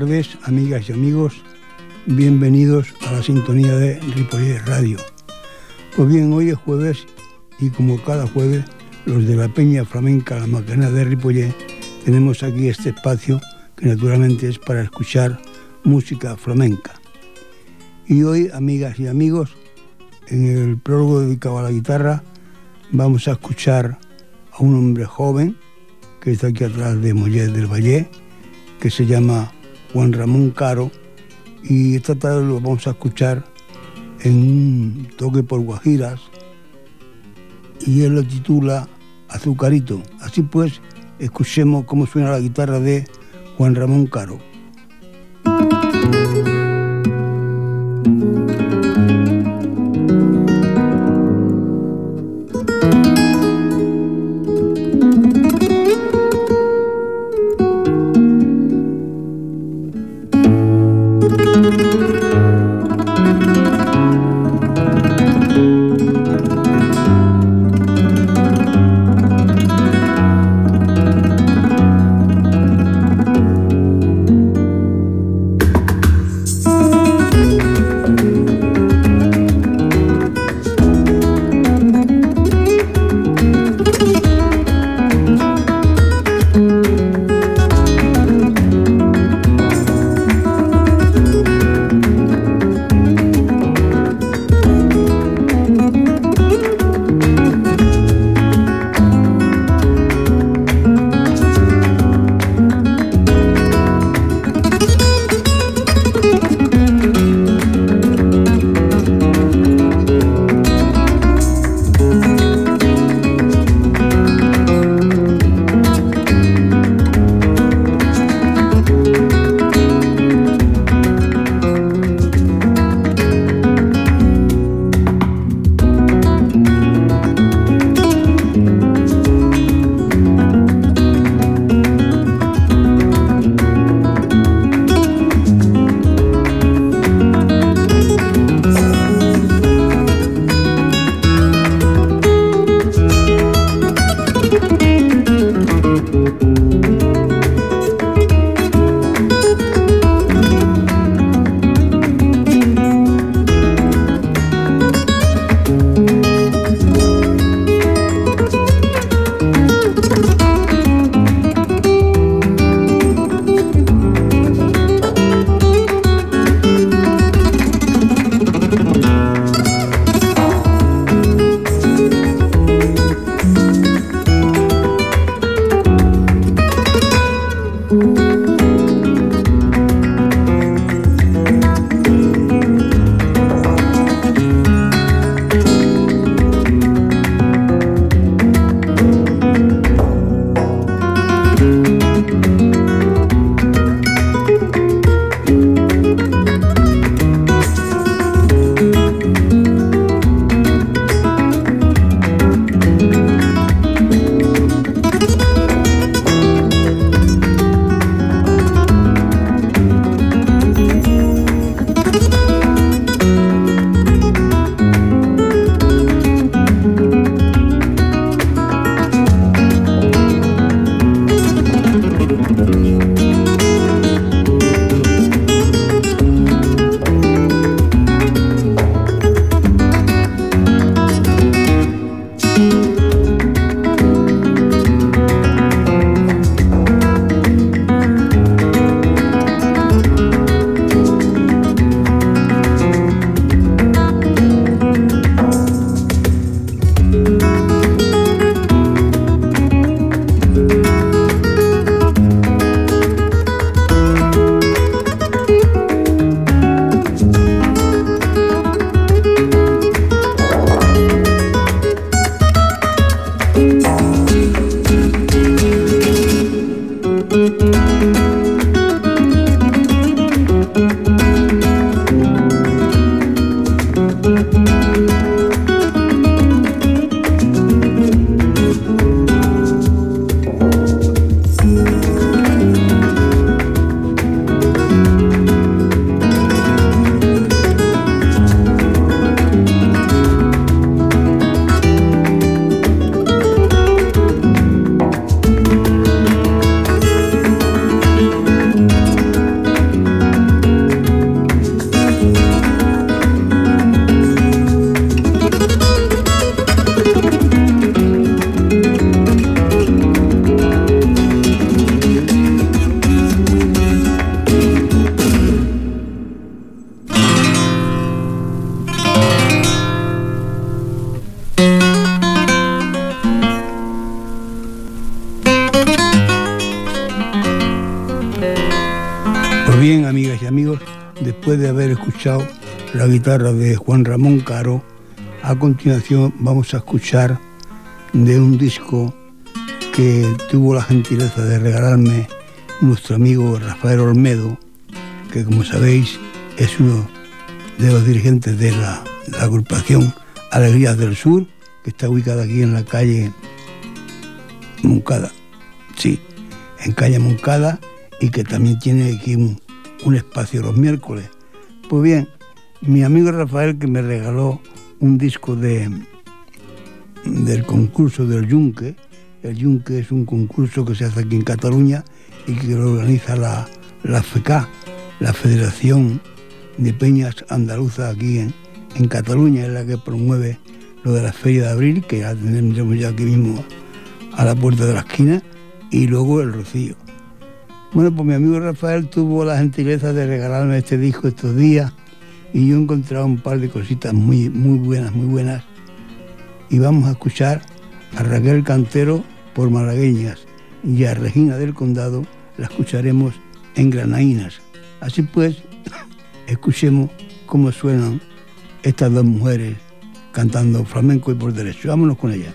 tardes, amigas y amigos. Bienvenidos a la sintonía de Ripollet Radio. Pues bien, hoy es jueves y como cada jueves, los de la Peña Flamenca, la Macarena de Ripollet, tenemos aquí este espacio que naturalmente es para escuchar música flamenca. Y hoy, amigas y amigos, en el prólogo dedicado a la guitarra, vamos a escuchar a un hombre joven que está aquí atrás de Mollet del Valle, que se llama Juan Ramón Caro, y esta tarde lo vamos a escuchar en un toque por Guajiras, y él lo titula Azucarito. Así pues, escuchemos cómo suena la guitarra de Juan Ramón Caro. Música después de haber escuchado la guitarra de Juan Ramón Caro, a continuación vamos a escuchar de un disco que tuvo la gentileza de regalarme nuestro amigo Rafael Olmedo, que como sabéis es uno de los dirigentes de la, agrupación Alegrías del Sur, que está ubicada aquí en la calle Moncada. Sí, en calle Moncada y que también tiene aquí un, un espacio los miércoles. Pues bien, mi amigo Rafael que me regaló un disco de, del concurso del Yunque. El Yunque es un concurso que se hace aquí en Cataluña y que lo organiza la, la FECA, la Federación de Peñas Andaluzas aquí en, en Cataluña, es la que promueve lo de la Feria de Abril, que ya tendremos ya aquí mismo a la puerta de la esquina, y luego el Rocío. Bueno, pues mi amigo Rafael tuvo la gentileza de regalarme este disco estos días y yo he encontrado un par de cositas muy, muy buenas, muy buenas. Y vamos a escuchar a Raquel Cantero por malagueñas y a Regina del Condado la escucharemos en Granaínas. Así pues, escuchemos cómo suenan estas dos mujeres cantando flamenco y por derecho. Vámonos con ellas.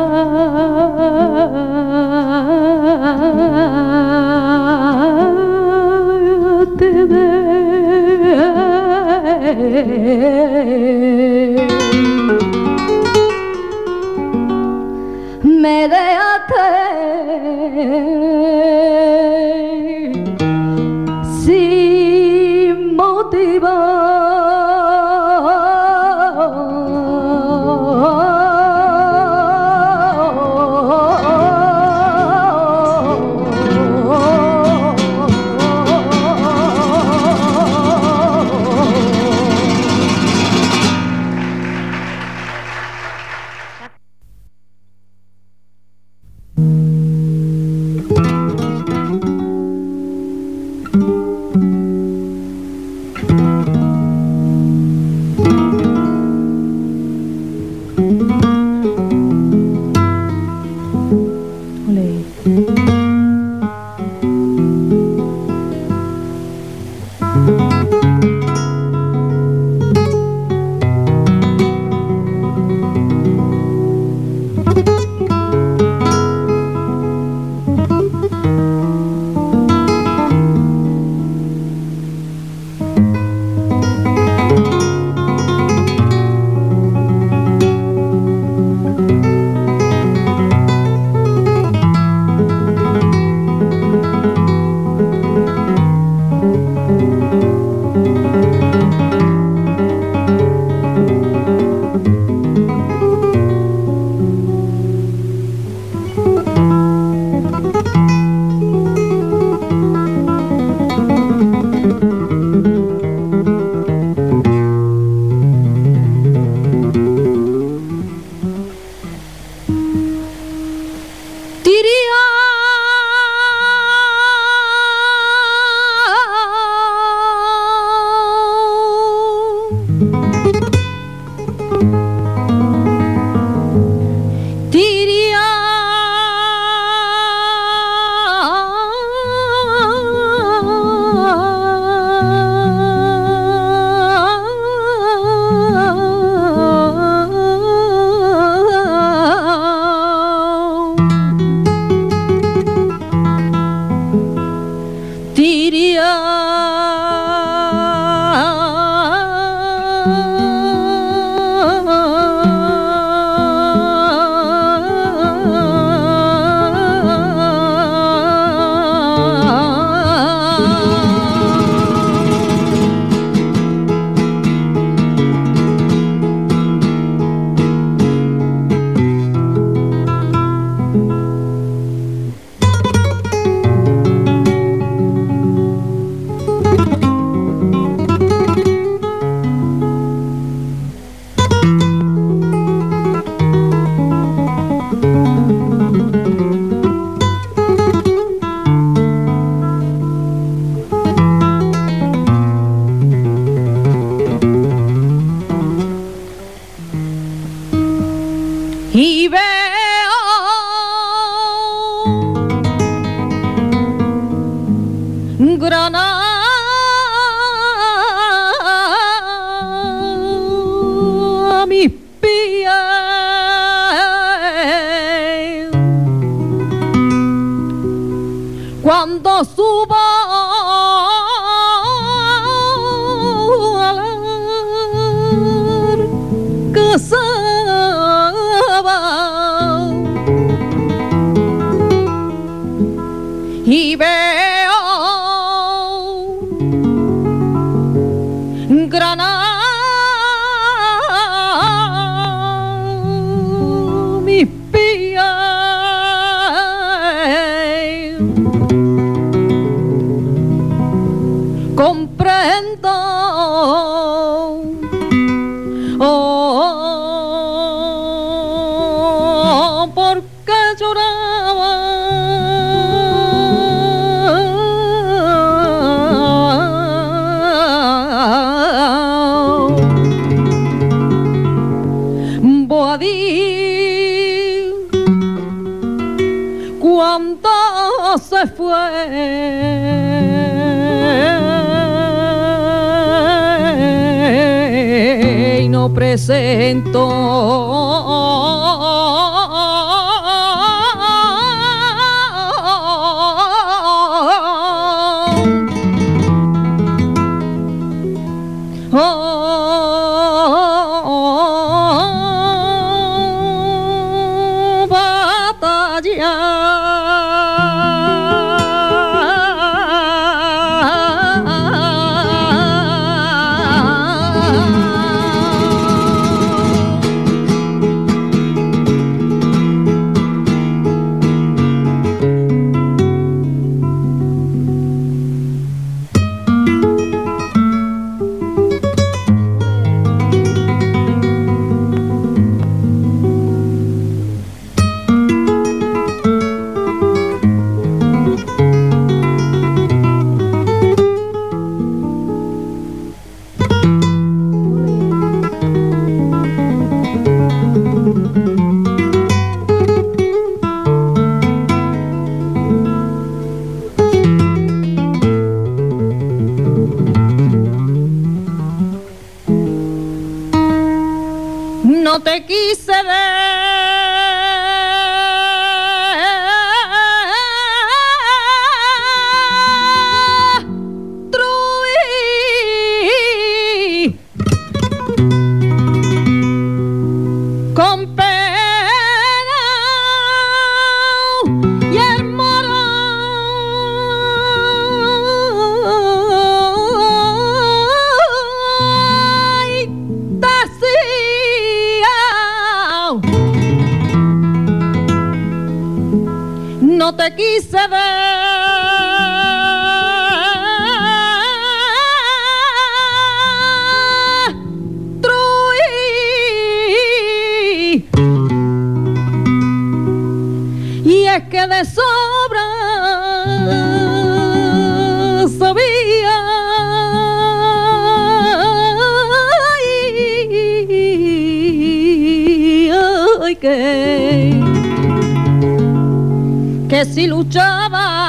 si luchaba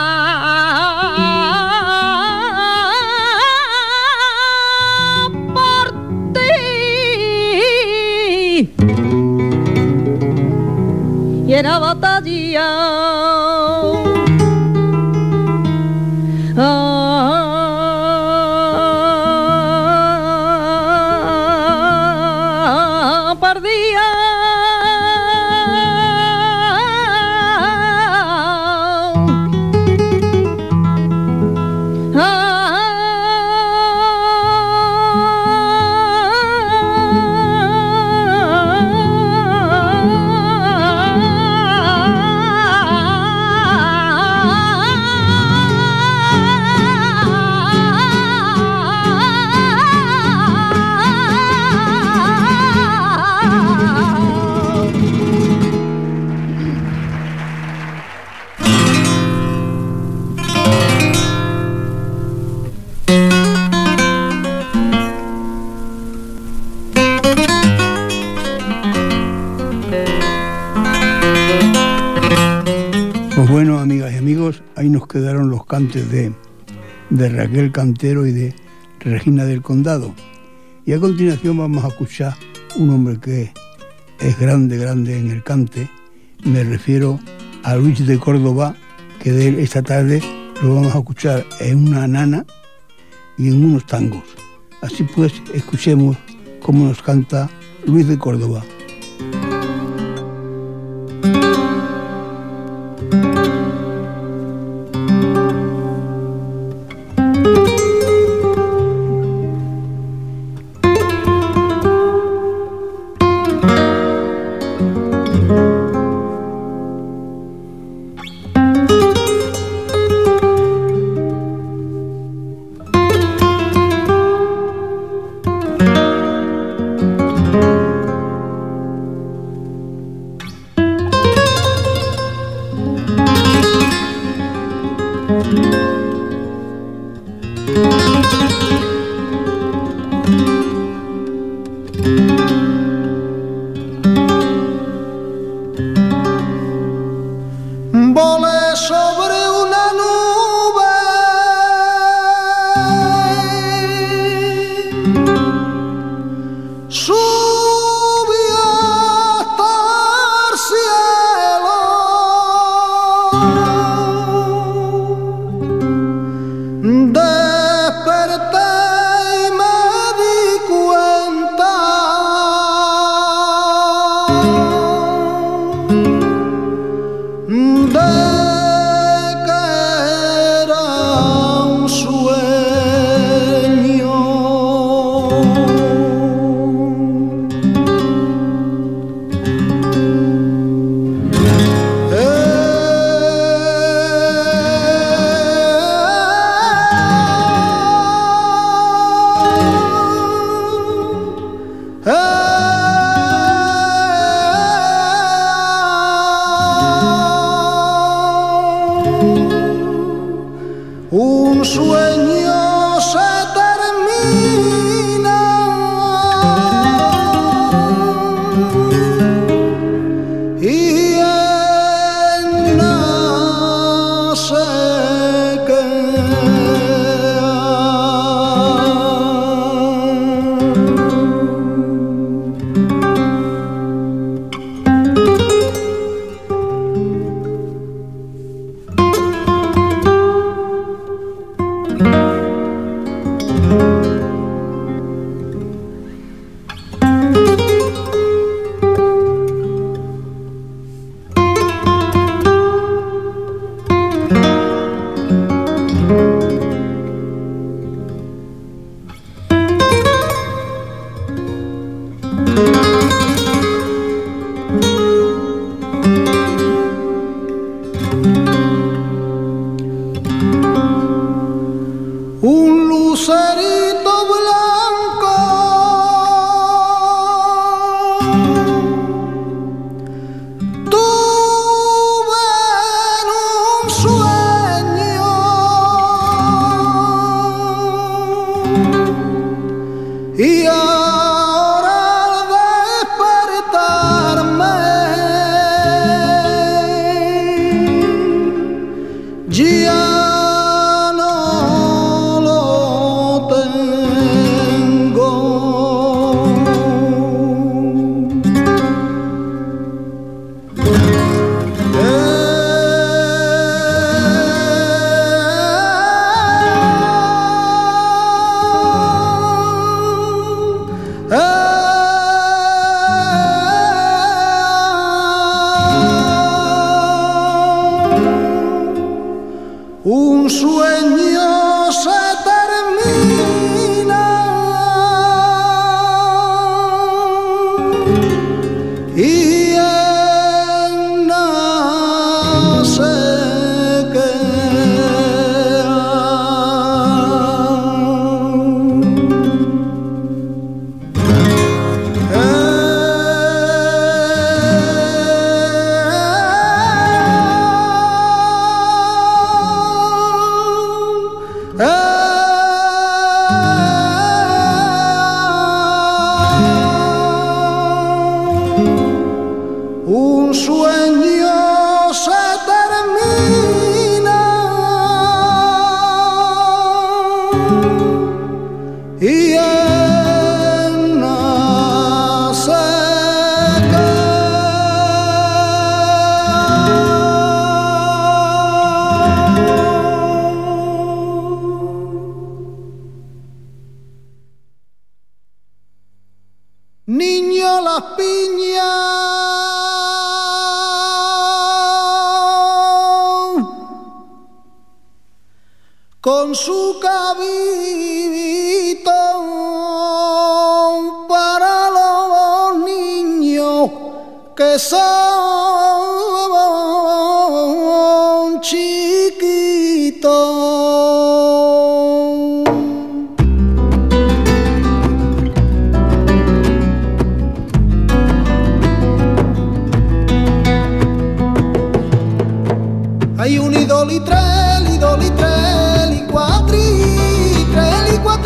de de Raquel Cantero y de Regina del Condado. Y a continuación vamos a escuchar un hombre que es grande, grande en el cante. Me refiero a Luis de Córdoba, que esta tarde lo vamos a escuchar en una nana y en unos tangos. Así pues, escuchemos cómo nos canta Luis de Córdoba.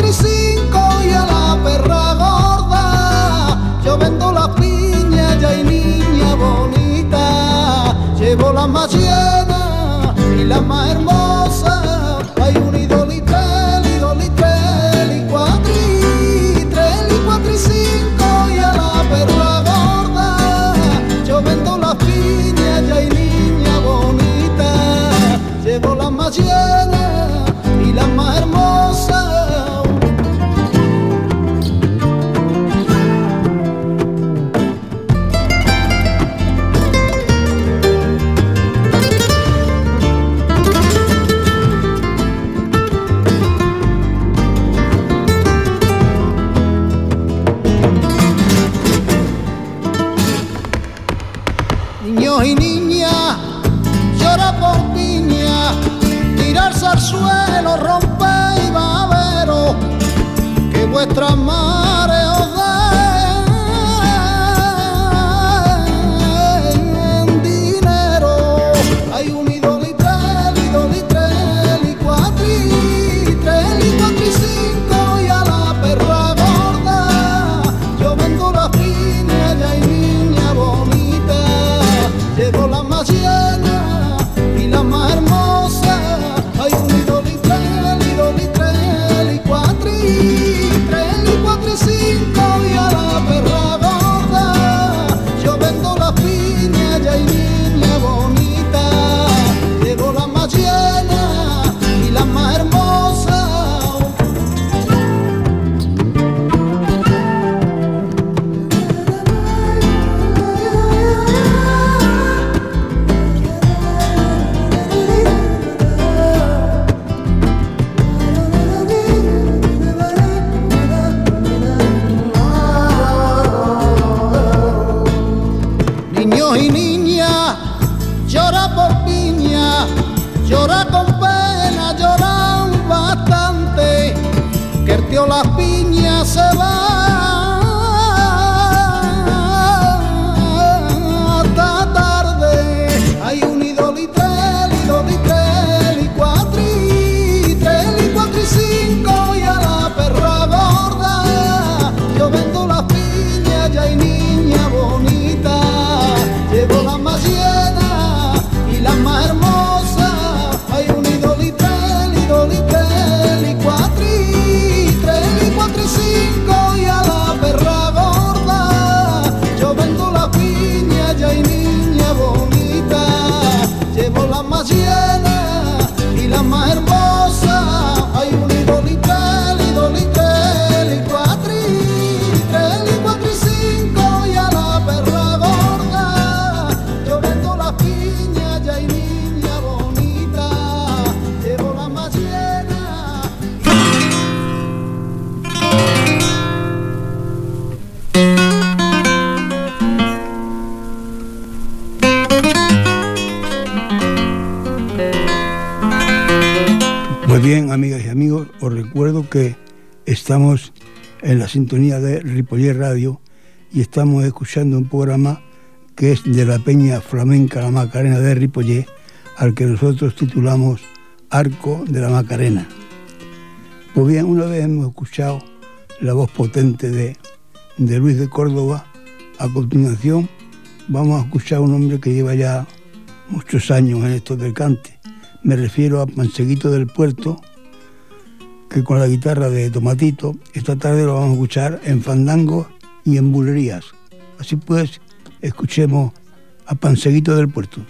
y a la perra gorda. Yo vendo la piña, ya hay niña bonita. Llevo la más llena y la más hermosa. que estamos en la sintonía de Ripoller Radio y estamos escuchando un programa que es de la Peña Flamenca La Macarena de Ripollé, al que nosotros titulamos Arco de la Macarena. Pues bien, una vez hemos escuchado la voz potente de, de Luis de Córdoba, a continuación vamos a escuchar a un hombre que lleva ya muchos años en esto del cante. Me refiero a Panseguito del Puerto, que con la guitarra de Tomatito. Esta tarde lo vamos a escuchar en fandango y en bulerías. Así pues, escuchemos a Panseguito del Puerto.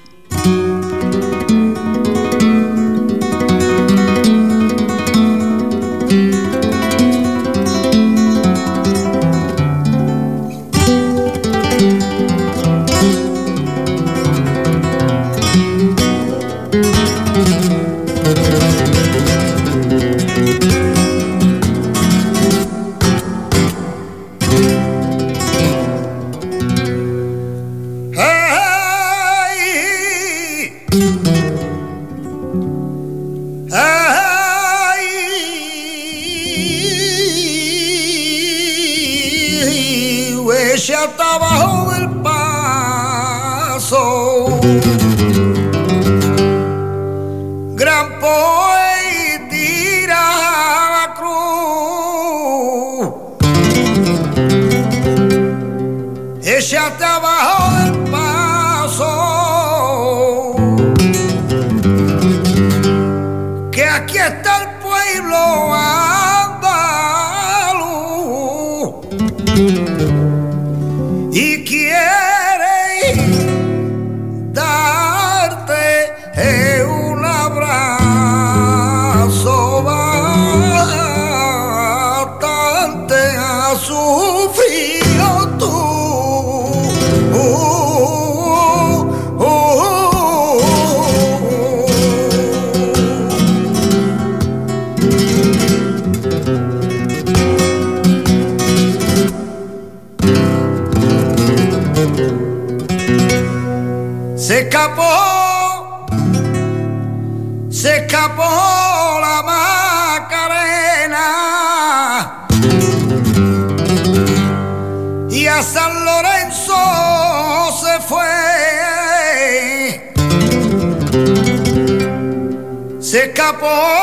Se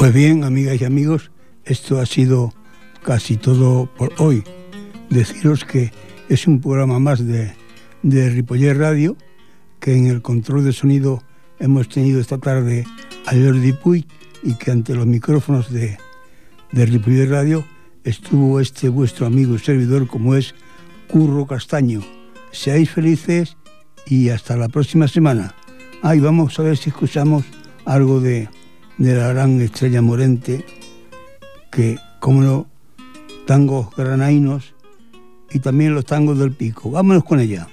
Pues bien, amigas y amigos, esto ha sido casi todo por hoy. Deciros que es un programa más de, de Ripollet Radio, que en el control de sonido hemos tenido esta tarde a Jordi Puig y que ante los micrófonos de, de Ripollet Radio estuvo este vuestro amigo y servidor como es Curro Castaño. Seáis felices y hasta la próxima semana. Ah, y vamos a ver si escuchamos algo de, de la gran estrella morente, que, como no, tangos granainos y también los tangos del pico. Vámonos con ella.